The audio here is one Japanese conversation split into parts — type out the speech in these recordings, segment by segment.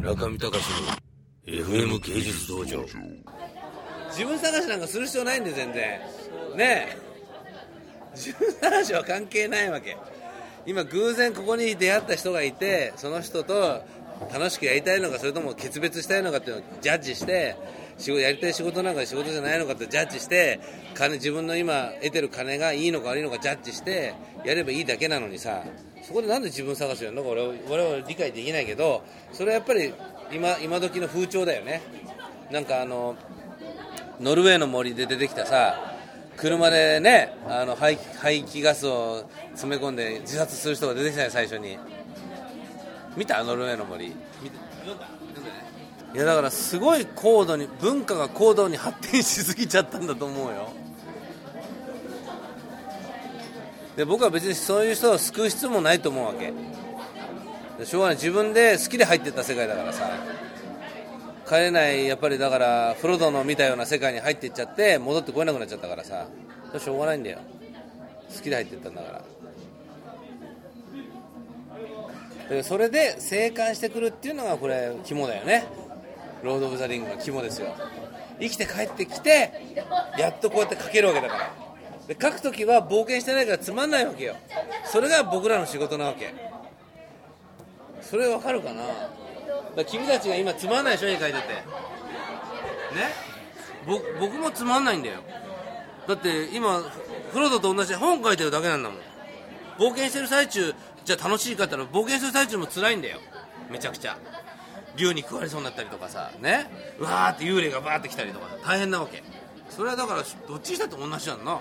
中見隆の FM 芸術道場。自分探しなんかする必要ないんで全然。ねえ。自分探しは関係ないわけ。今偶然ここに出会った人がいてその人と楽しくやりたいのかそれとも決別したいのかっていうのをジャッジして仕事やりたい仕事なんか仕事じゃないのかってジャッジして金自分の今得てる金がいいのか悪いのかジャッジしてやればいいだけなのにさそこでなんで自分探しをやるのか俺は我々理解できないけどそれはやっぱり今今時の風潮だよね。なんかあのノルウェーの森で出てきたさ車でねあの排排気ガスを詰め込んで自殺する人が出てきたよ最初に。見たノルウェーの森。見た読んだ？読んだね。いやだからすごい高度に文化が高度に発展しすぎちゃったんだと思うよ。で僕は別にそういう人を救う必要もないと思うわけ。でしょうがない。自分で好きで入ってった世界だからさ。帰れないやっぱりだからフロドの見たような世界に入っていっちゃって戻ってこれなくなっちゃったからさ。しょうがないんだよ。好きで入っていったんだからでそれで生還してくるっていうのがこれ肝だよね。ロード・オブ・ザ・リングの肝ですよ。生きて帰ってきてやっとこうやって書けるわけだから。で書く時は冒険してないからつまんないわけよ。それが僕らの仕事なわけ。それわかるかな？だ君たちが今つまんない書に書いてて。ね？僕もつまんないんだよ。だって今フロードと同じ本書いてるだけなんだもん。冒険してる最中じゃあ楽しいかったら冒険してる最中も辛いんだよ。めちゃくちゃ。竜に食われそうになったりとかさ。ね。うわーって幽霊がバーって来たりとか大変なわけ。それはだからどっちにしたって同じやんな。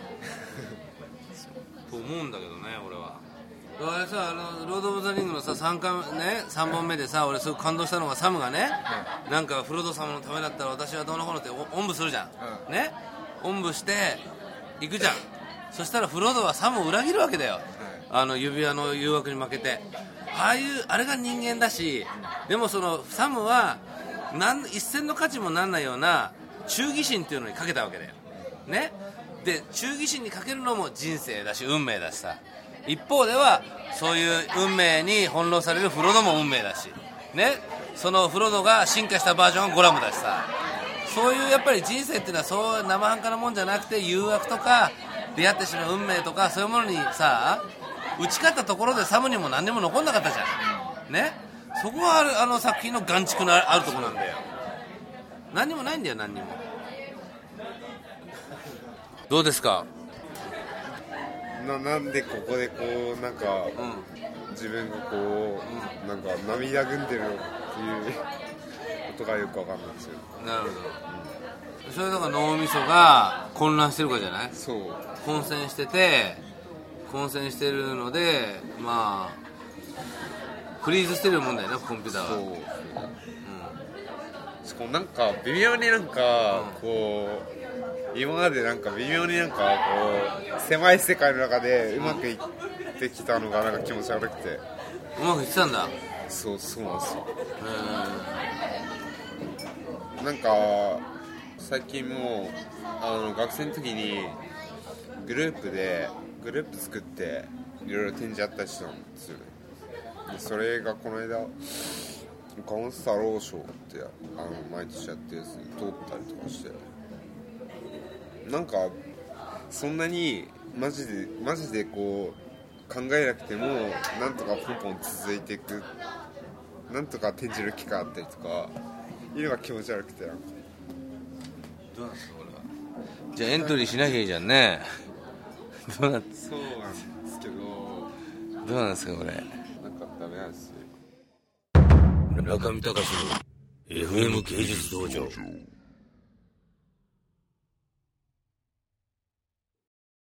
と思うんだけどね俺は。あれさあのロード・オブ・ザ・リングのさ 3, 回、ね、3本目でさ俺すごく感動したのがサムがね、なんかフロド様のためだったら私はどうのこうのっておおんぶするじゃん、ね。おんぶして行くじゃん。そしたらフロドはサムを裏切るわけだよ、あの指輪の誘惑に負けて。ああいうあれが人間だしでもそのサムはなん一銭の価値もなんないような忠義心っていうのにかけたわけだよ。ね？で忠義心にかけるのも人生だし運命だしさ。一方ではそういう運命に翻弄されるフロドも運命だし。ね？そのフロドが進化したバージョンがゴラムだしさ。そういうやっぱり人生っていうのはそう生半可なもんじゃなくて誘惑とか出会ってしまう運命とかそういうものにさ打ち勝ったところでサムにも何にも残んなかったじゃん。ね？そこがあるあの作品の眼蓄のあるところなんだよ。何にもないんだよ何にも。どうですか？ななんでここでこうなんか、自分がこう、なんか涙ぐんでるっていうことがよくわかんないんですよ。なるほど。それだから脳みそが混乱してるからじゃない？そう。混戦してて混戦してるのでまあフリーズしてるもんだよなコンピューターそうはしかもなんか微妙になんかこう今までなんか微妙になんかこう狭い世界の中でうまくいってきたのがなんか気持ち悪くて。うまくいってたんだ。そうそうなんですよ。うなんか最近もあの学生の時にグループでグループ作っていろいろ展示やったりしたんですよね。でそれがこの間カウンスタロー賞ってあの毎年やってるやつに通ったりとかして。なんかそんなにマジでマジでこう考えなくてもなんとかポンポン続いていくなんとか展示る機会あったりとかいうのが気持ち悪くてなんか。どうなんすかこれは。じゃあエントリーしなきゃいいじゃんね。どうなそうなんですけどどうなんですかこれ。なんかダメなんですよ中見隆の FM 芸術道場。